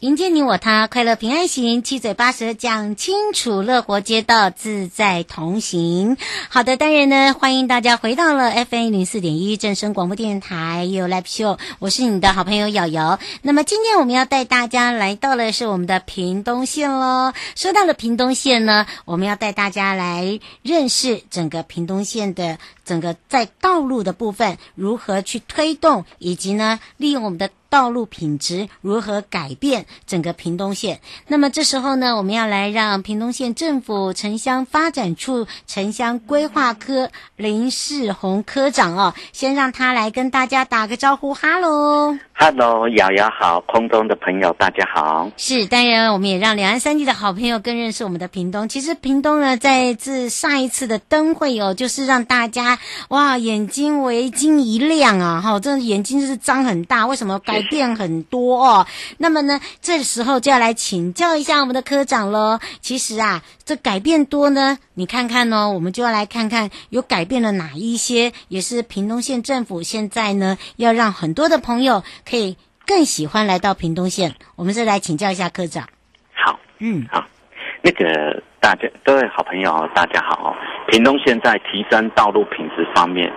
迎接你我他，快乐平安行，七嘴八舌讲清楚，乐活街道自在同行。好的，当然呢，欢迎大家回到了 FM 零四点一正声广播电台有 Live Show，我是你的好朋友瑶瑶。那么今天我们要带大家来到的是我们的屏东县喽。说到了屏东县呢，我们要带大家来认识整个屏东县的整个在道路的部分如何去推动，以及呢，利用我们的。道路品质如何改变整个屏东县？那么这时候呢，我们要来让屏东县政府城乡发展处城乡规划科林世宏科长哦，先让他来跟大家打个招呼，哈喽，哈喽，瑶瑶好，空中的朋友大家好。是，当然我们也让两岸三地的好朋友更认识我们的屏东。其实屏东呢，在自上一次的灯会哦，就是让大家哇眼睛为之一亮啊，哈，这眼睛就是张很大，为什么改？改变很多哦，那么呢，这时候就要来请教一下我们的科长喽。其实啊，这改变多呢，你看看哦，我们就要来看看有改变了哪一些，也是屏东县政府现在呢要让很多的朋友可以更喜欢来到屏东县。我们是来请教一下科长。好，嗯，好，那个大家各位好朋友，大家好。屏东县在提升道路品质方面，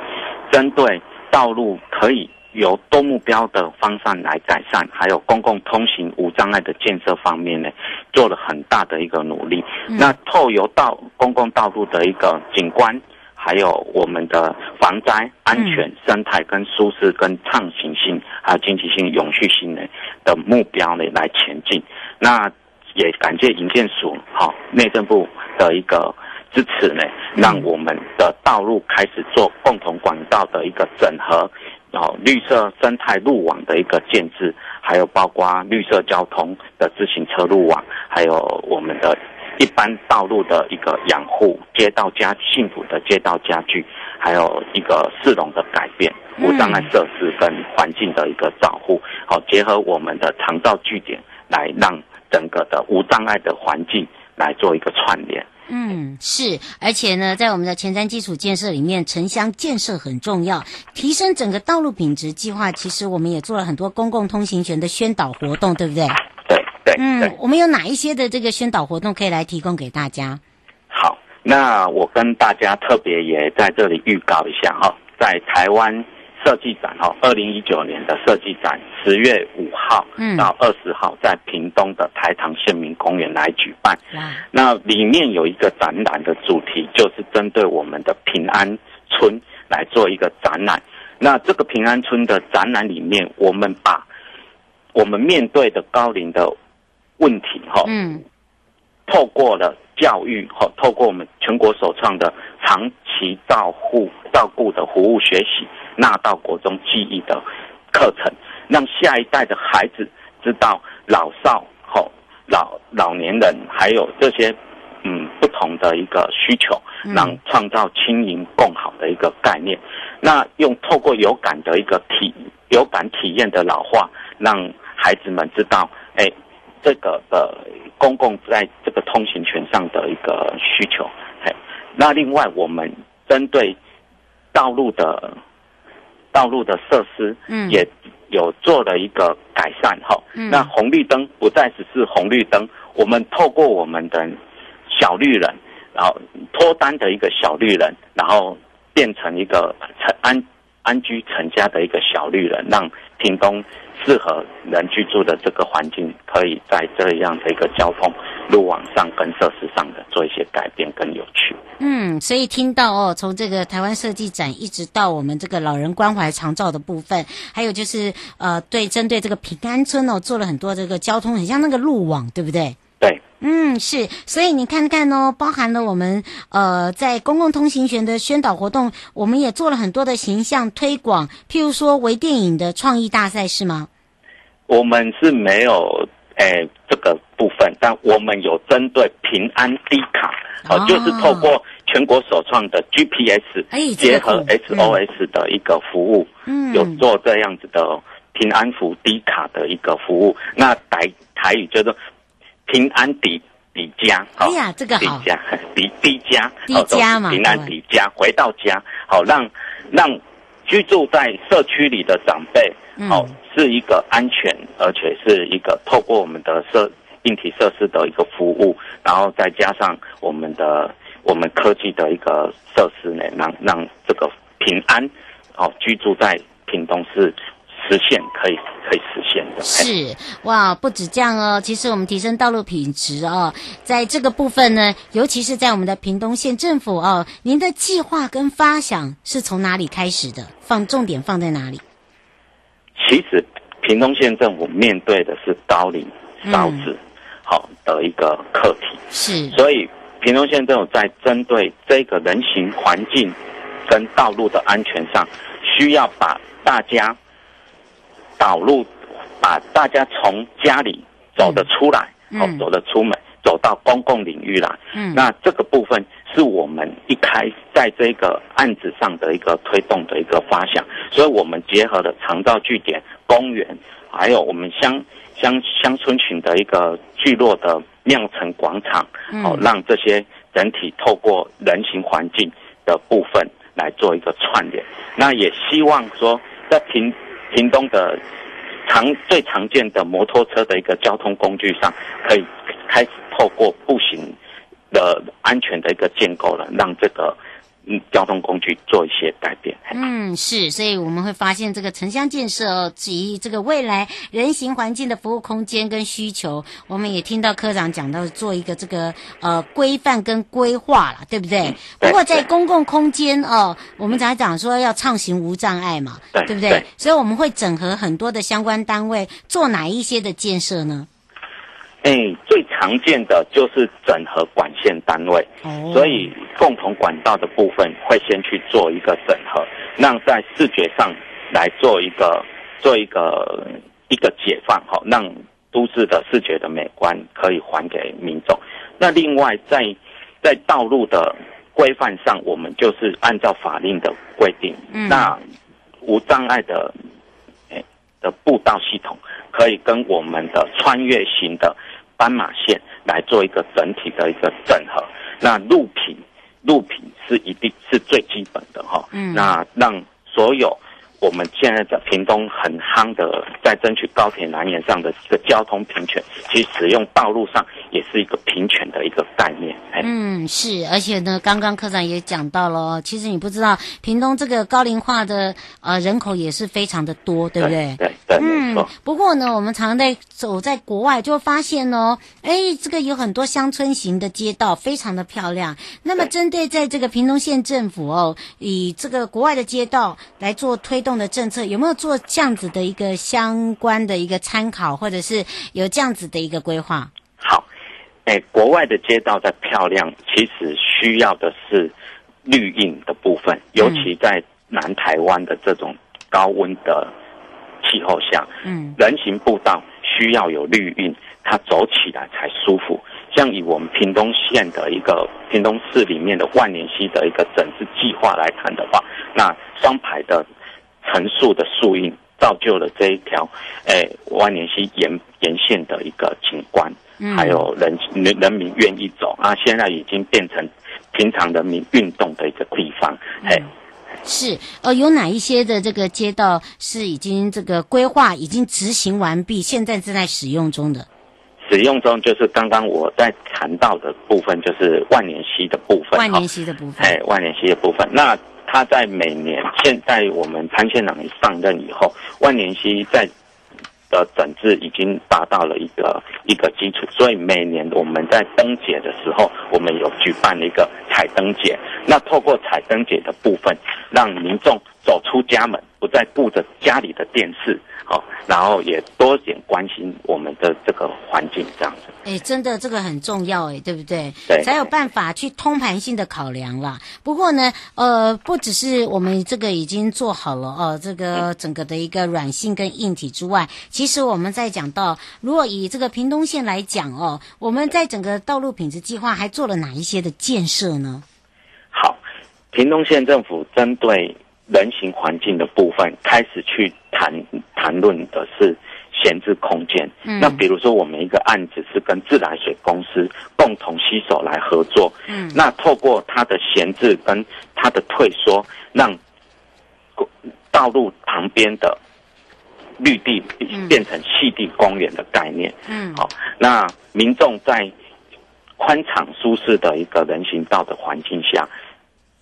针对道路可以。有多目标的方向来改善，还有公共通行无障碍的建设方面呢，做了很大的一个努力。嗯、那透由道公共道路的一个景观，还有我们的防灾、安全、嗯、生态跟舒适、跟畅行性，还有经济性、永续性呢的目标呢来前进。那也感谢营建署、好内政部的一个支持呢，让我们的道路开始做共同管道的一个整合。然后绿色生态路网的一个建制，还有包括绿色交通的自行车路网，还有我们的一般道路的一个养护，街道家幸福的街道家具，还有一个市容的改变，无障碍设施跟环境的一个照护，好结合我们的长照据点，来让整个的无障碍的环境来做一个串联。嗯，是，而且呢，在我们的前瞻基础建设里面，城乡建设很重要，提升整个道路品质计划。其实我们也做了很多公共通行权的宣导活动，对不对？对对。嗯，我们有哪一些的这个宣导活动可以来提供给大家？好，那我跟大家特别也在这里预告一下哈，在台湾。设计展哈，二零一九年的设计展，十月五号到二十号在屏东的台糖县民公园来举办。嗯、那里面有一个展览的主题，就是针对我们的平安村来做一个展览。那这个平安村的展览里面，我们把我们面对的高龄的问题哈，嗯，透过了教育哈，透过我们全国首创的长期照护照顾的服务学习。纳到国中记忆的课程，让下一代的孩子知道老少哦老老年人还有这些嗯不同的一个需求，让创造轻盈共好的一个概念。那用透过有感的一个体有感体验的老化，让孩子们知道，哎，这个的公共在这个通行权上的一个需求。嘿，那另外我们针对道路的。道路的设施，嗯，也有做了一个改善哈。嗯，那红绿灯不再只是红绿灯，我们透过我们的小绿人，然后脱单的一个小绿人，然后变成一个成安安居成家的一个小绿人，让屏东适合人居住的这个环境，可以在这样的一个交通路网上跟设施上的做一些改变跟有趣。嗯，所以听到哦，从这个台湾设计展一直到我们这个老人关怀长照的部分，还有就是呃，对针对这个平安村哦，做了很多这个交通，很像那个路网，对不对？对嗯，是，所以你看看哦，包含了我们呃在公共通行权的宣导活动，我们也做了很多的形象推广，譬如说微电影的创意大赛是吗？我们是没有诶这个部分，但我们有针对平安低卡，哦、呃，就是透过全国首创的 GPS 结合 SOS 的一个服务，嗯，有做这样子的平安符低卡的一个服务。那台台语叫做平安抵抵家，哎呀，这个好，抵家抵抵家，抵家嘛，平安抵家，回到家，好让让居住在社区里的长辈，好、嗯。是一个安全，而且是一个透过我们的设硬体设施的一个服务，然后再加上我们的我们科技的一个设施呢，让让这个平安哦居住在屏东市实现可以可以实现的。是哇，不止这样哦，其实我们提升道路品质哦，在这个部分呢，尤其是在我们的屏东县政府哦，您的计划跟发想是从哪里开始的？放重点放在哪里？其实，屏东县政府面对的是高龄少子，好的一个课题。是，所以屏东县政府在针对这个人行环境跟道路的安全上，需要把大家导入，把大家从家里走得出来，哦、嗯、走得出门，走到公共领域来。嗯，那这个部分。是我们一开在这个案子上的一个推动的一个发想，所以我们结合了长照据点、公园，还有我们乡乡乡村群的一个聚落的酿成广场，哦，让这些整体透过人行环境的部分来做一个串联。那也希望说，在屏屏东的常最常见的摩托车的一个交通工具上，可以开始透过步行。的安全的一个建构了，让这个交通工具做一些改变。嗯，是，所以我们会发现这个城乡建设及这个未来人行环境的服务空间跟需求，我们也听到科长讲到做一个这个呃规范跟规划了，对不对？嗯、对，不过在公共空间哦，我们才讲说要畅行无障碍嘛，对，对不对，对？所以我们会整合很多的相关单位做哪一些的建设呢？哎，最常见的就是整合管线单位，所以共同管道的部分会先去做一个整合，让在视觉上来做一个做一个一个解放，好，让都市的视觉的美观可以还给民众。那另外在在道路的规范上，我们就是按照法令的规定，那无障碍的哎的步道系统可以跟我们的穿越型的。斑马线来做一个整体的一个整合，那路平，路平是一定是最基本的哈。嗯，那让所有。我们现在的屏东很夯的，在争取高铁南延上的这个交通平权，其实使用道路上也是一个平权的一个概念。嗯，是，而且呢，刚刚科长也讲到了，其实你不知道，屏东这个高龄化的呃人口也是非常的多，对不对？对对，对，嗯，没错。不过呢，我们常常在走在国外，就会发现哦，哎，这个有很多乡村型的街道，非常的漂亮。那么，针对在这个屏东县政府哦，以这个国外的街道来做推动。的政策有没有做这样子的一个相关的一个参考，或者是有这样子的一个规划？好，哎，国外的街道在漂亮，其实需要的是绿荫的部分，尤其在南台湾的这种高温的气候下，嗯，人行步道需要有绿荫，它走起来才舒服。像以我们屏东县的一个屏东市里面的万年溪的一个整治计划来谈的话，那双排的。横竖的树荫造就了这一条，诶，万年溪沿沿线的一个景观，嗯、还有人人人民愿意走啊，现在已经变成平常人民运动的一个地方。哎、嗯，是，呃，有哪一些的这个街道是已经这个规划已经执行完毕，现在正在使用中的？使用中就是刚刚我在谈到的部分，就是万年溪的部分。万年溪的部分，哎，万年溪的部分，那。他在每年，现在我们潘县长上任以后，万年溪在的整治已经达到了一个一个基础，所以每年我们在灯节的时候，我们有举办了一个彩灯节。那透过彩灯节的部分，让民众走出家门，不再顾着家里的电视，好，然后也多点关心我们的这个环境，这样子。哎，真的这个很重要，哎，对不对？对，才有办法去通盘性的考量啦。不过呢，呃，不只是我们这个已经做好了哦，这个整个的一个软性跟硬体之外，其实我们在讲到，如果以这个屏东县来讲哦，我们在整个道路品质计划还做了哪一些的建设呢？好，屏东县政府针对人行环境的部分，开始去谈谈论的是。闲置空间，嗯，那比如说我们一个案子是跟自来水公司共同携手来合作，嗯，那透过它的闲置跟它的退缩，让道路旁边的绿地变成细地公园的概念，嗯，好，那民众在宽敞舒适的一个人行道的环境下，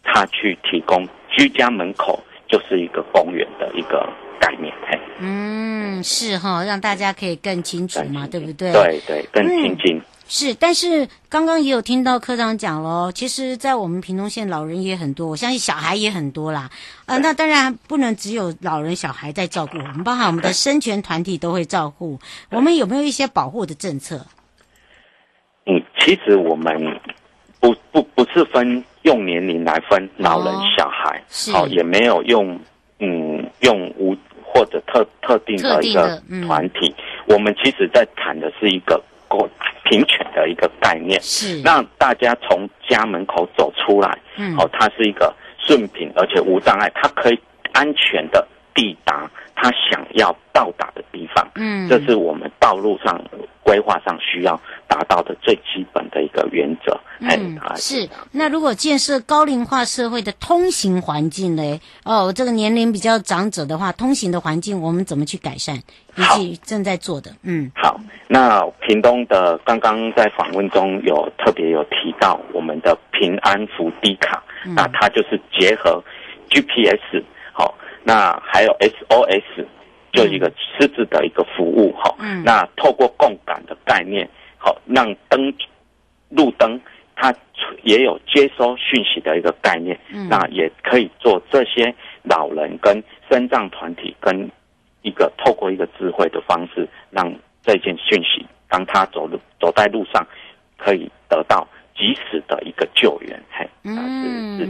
他去提供居家门口就是一个公园的一个。概念，嗯，是哈，让大家可以更清楚嘛，对不对？对对，更亲近、嗯。是，但是刚刚也有听到科长讲喽，其实，在我们屏东县老人也很多，我相信小孩也很多啦。啊、呃，那当然不能只有老人小孩在照顾，我们包含我们的生权团体都会照顾。我们有没有一些保护的政策？嗯，其实我们不不不是分用年龄来分老人小孩，好，也没有用嗯用无。或者特特定的一个团体，嗯、我们其实在谈的是一个公平权的一个概念，是。让大家从家门口走出来，嗯，哦，它是一个顺平而且无障碍，它可以安全的抵达他想要到达的地方，嗯，这是我们道路上规划上需要达到的最基本的一个原则。嗯，是。那如果建设高龄化社会的通行环境呢？哦，这个年龄比较长者的话，通行的环境我们怎么去改善？以及正在做的。嗯，好。那屏东的刚刚在访问中有特别有提到我们的平安福低卡，嗯、那它就是结合 GPS，好，那还有 SOS，就一个实质的一个服务，好，嗯，那透过共感的概念，好，让灯路灯。它也有接收讯息的一个概念，嗯，那也可以做这些老人跟身障团体跟一个透过一个智慧的方式，让这件讯息当他走路走在路上，可以得到。及时的一个救援，嘿，嗯，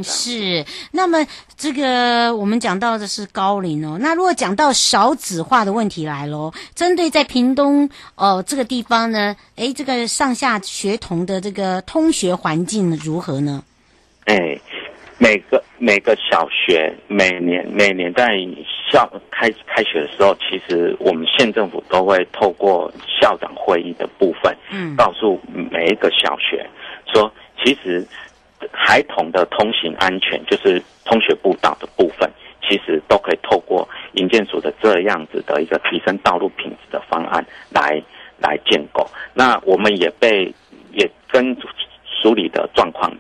是。那么这个我们讲到的是高龄哦，那如果讲到少子化的问题来喽，针对在屏东哦这个地方呢，诶，这个上下学童的这个通学环境如何呢？哎，每个每个小学每年每年在校开开学的时候，其实我们县政府都会透过校长会议的部分，嗯，告诉每一个小学。说，其实孩童的通行安全，就是通学步道的部分，其实都可以透过营建署的这样子的一个提升道路品质的方案来来建构。那我们也被也跟署里的状况，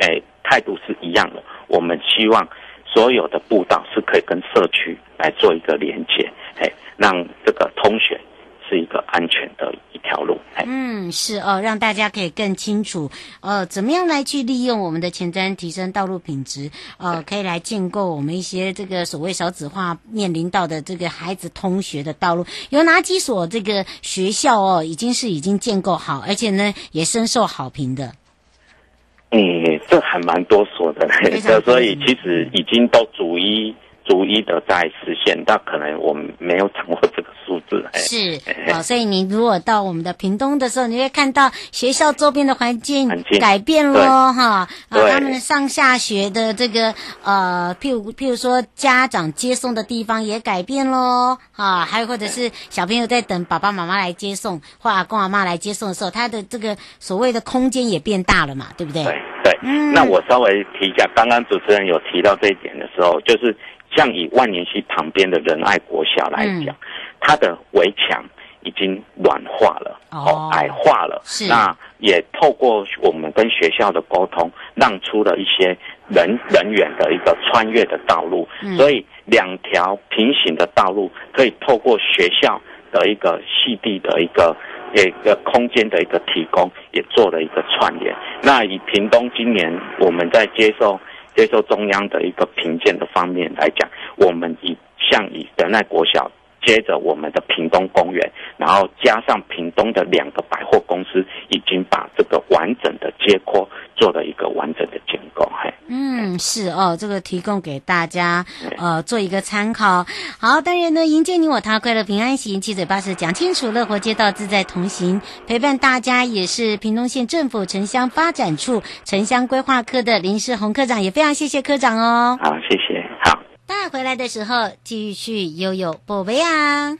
诶态度是一样的。我们希望所有的步道是可以跟社区来做一个连接，诶，让这个通学。是一个安全的一条路。嗯，是哦，让大家可以更清楚，呃，怎么样来去利用我们的前瞻提升道路品质，呃，可以来建构我们一些这个所谓少子化面临到的这个孩子通学的道路。有哪几所这个学校哦，已经是已经建构好，而且呢也深受好评的。嗯，这还蛮多所的，所以其实已经都逐一。逐一的在实现，但可能我们没有掌握这个数字。是，好，所以你如果到我们的屏东的时候，你会看到学校周边的环境改变喽，哈，啊，他们的上下学的这个呃，譬如譬如说家长接送的地方也改变喽，啊，还有或者是小朋友在等爸爸妈妈来接送，或阿公阿妈来接送的时候，他的这个所谓的空间也变大了嘛，对不对？对对，嗯，那我稍微提一下，刚刚主持人有提到这一点的时候，就是。像以万年溪旁边的仁爱国小来讲，嗯、它的围墙已经软化了，哦，矮化了。是。那也透过我们跟学校的沟通，让出了一些人人员的一个穿越的道路。嗯、所以两条平行的道路可以透过学校的一个细地的一个一个空间的一个提供，也做了一个串联。那以屏东今年我们在接受。接受中央的一个评鉴的方面来讲，我们以像以德奈国小。接着我们的屏东公园，然后加上屏东的两个百货公司，已经把这个完整的街廓做了一个完整的。嗯，是哦，这个提供给大家呃做一个参考。好，当然呢，迎接你我他，快乐平安行，七嘴八舌讲清楚，乐活街道自在同行，陪伴大家也是屏东县政府城乡发展处城乡规划科的林世宏科长，也非常谢谢科长哦。好，谢谢。好。带回来的时候，继续悠悠宝贝啊。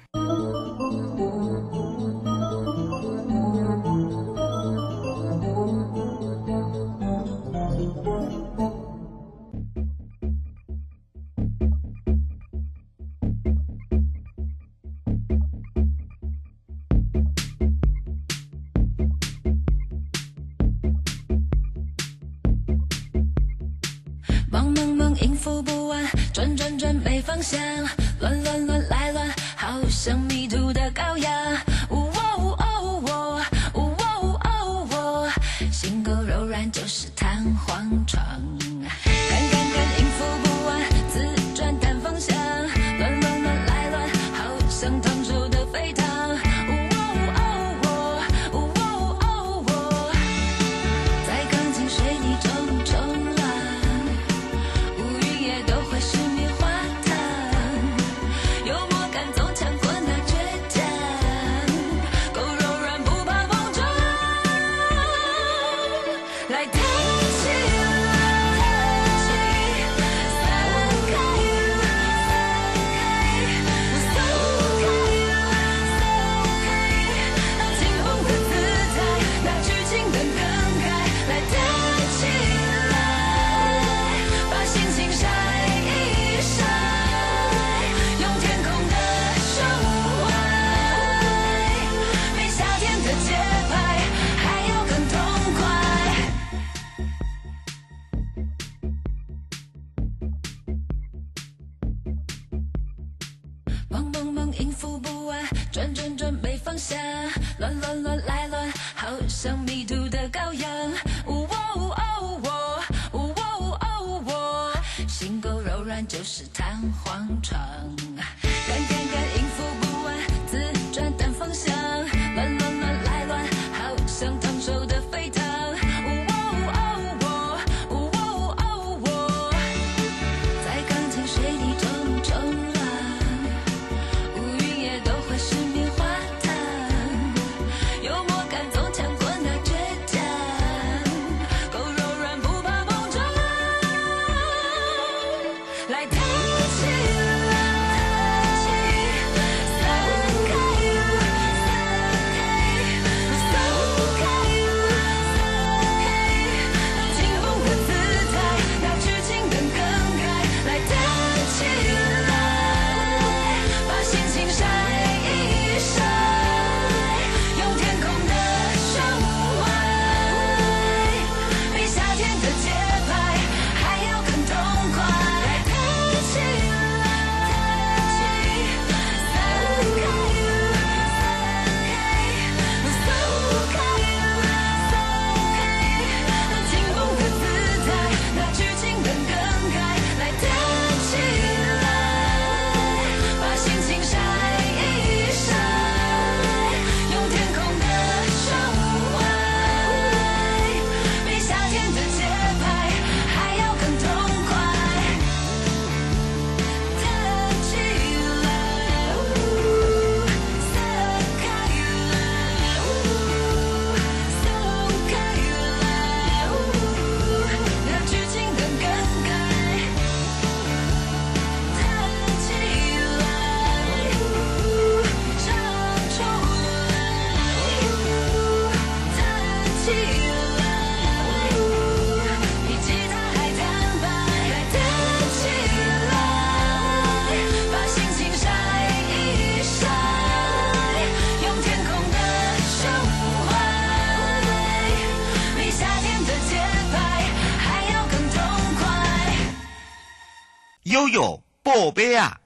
贝啊！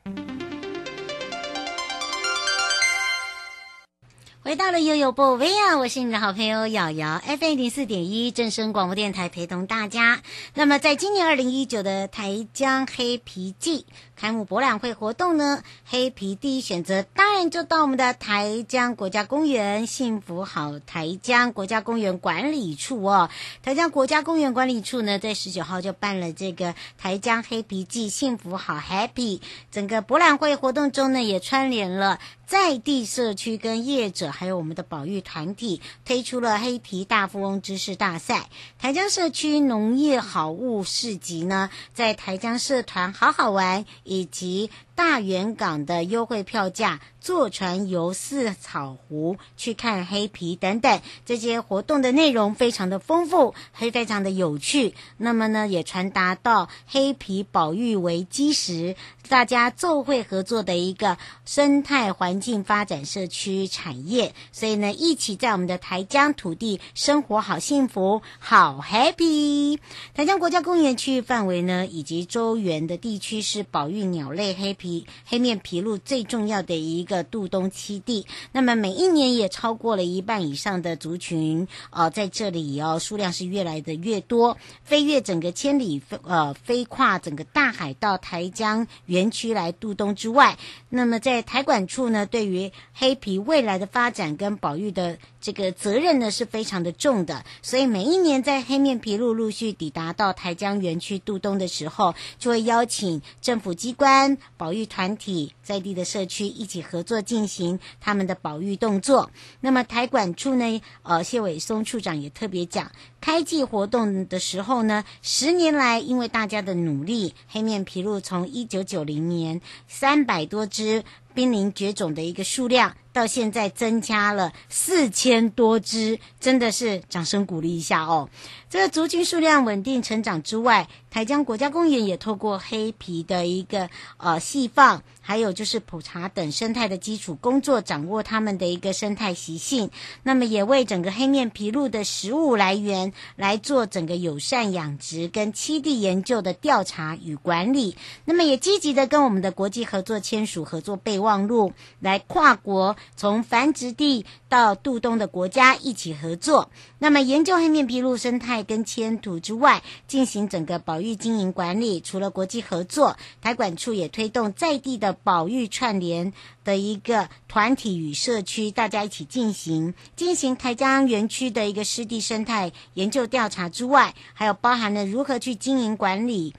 回到了悠悠宝贝啊！我是你的好朋友瑶瑶，FM 四点一，正声广播电台，陪同大家。那么，在今年二零一九的台江黑皮记。开幕博览会活动呢，黑皮第一选择当然就到我们的台江国家公园幸福好台江国家公园管理处哦。台江国家公园管理处呢，在十九号就办了这个台江黑皮季幸福好 Happy 整个博览会活动中呢，也串联了在地社区跟业者。还有我们的保育团体推出了黑皮大富翁知识大赛，台江社区农业好物市集呢，在台江社团好好玩以及。大园港的优惠票价，坐船游四草湖，去看黑皮等等，这些活动的内容非常的丰富，还非常的有趣。那么呢，也传达到黑皮保育为基石，大家奏会合作的一个生态环境发展社区产业。所以呢，一起在我们的台江土地生活好幸福，好 happy。台江国家公园区域范围呢，以及周园的地区是保育鸟类黑皮。黑面琵鹭最重要的一个渡冬栖地，那么每一年也超过了一半以上的族群，呃，在这里哦，数量是越来的越多，飞越整个千里，呃，飞跨整个大海到台江园区来渡冬之外，那么在台管处呢，对于黑皮未来的发展跟保育的。这个责任呢是非常的重的，所以每一年在黑面琵鹭陆续抵达到台江园区渡冬的时候，就会邀请政府机关、保育团体在地的社区一起合作进行他们的保育动作。那么台管处呢，呃，谢伟松处长也特别讲，开季活动的时候呢，十年来因为大家的努力，黑面琵鹭从一九九零年三百多只。濒临绝种的一个数量，到现在增加了四千多只，真的是掌声鼓励一下哦。这个族群数量稳定成长之外，台江国家公园也透过黑皮的一个呃细放，还有就是普查等生态的基础工作，掌握它们的一个生态习性。那么也为整个黑面琵鹭的食物来源来做整个友善养殖跟栖地研究的调查与管理。那么也积极的跟我们的国际合作签署合作备忘录，来跨国从繁殖地到渡冬的国家一起合作。那么研究黑面琵鹭生态。跟迁徙之外，进行整个保育经营管理。除了国际合作，台管处也推动在地的保育串联的一个团体与社区，大家一起进行进行台江园区的一个湿地生态研究调查之外，还有包含了如何去经营管理。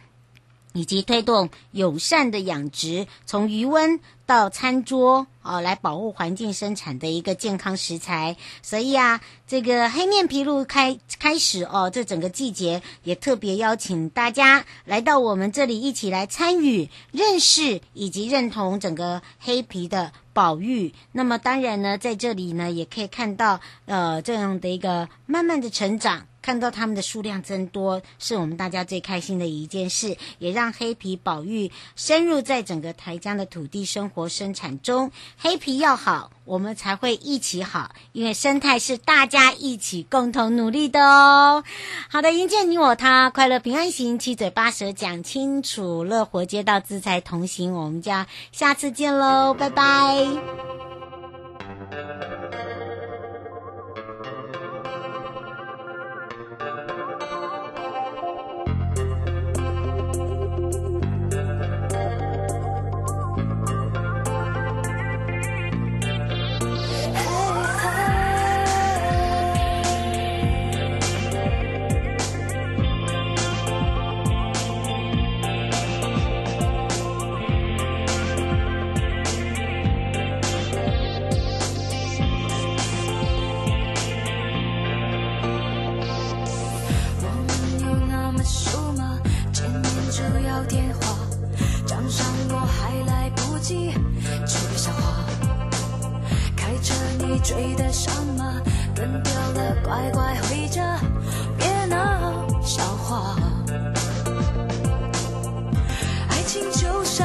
以及推动友善的养殖，从鱼温到餐桌，哦，来保护环境生产的一个健康食材。所以啊，这个黑面琵鹭开开始哦，这整个季节也特别邀请大家来到我们这里，一起来参与、认识以及认同整个黑皮的保育。那么当然呢，在这里呢，也可以看到呃这样的一个慢慢的成长。看到他们的数量增多，是我们大家最开心的一件事，也让黑皮保育深入在整个台江的土地生活生产中。黑皮要好，我们才会一起好，因为生态是大家一起共同努力的哦。好的，迎接你我他，快乐平安行，七嘴八舌讲清楚，乐活街道自在同行。我们就要下次见喽，拜拜。吗断掉了乖乖回家别闹笑话。爱情就像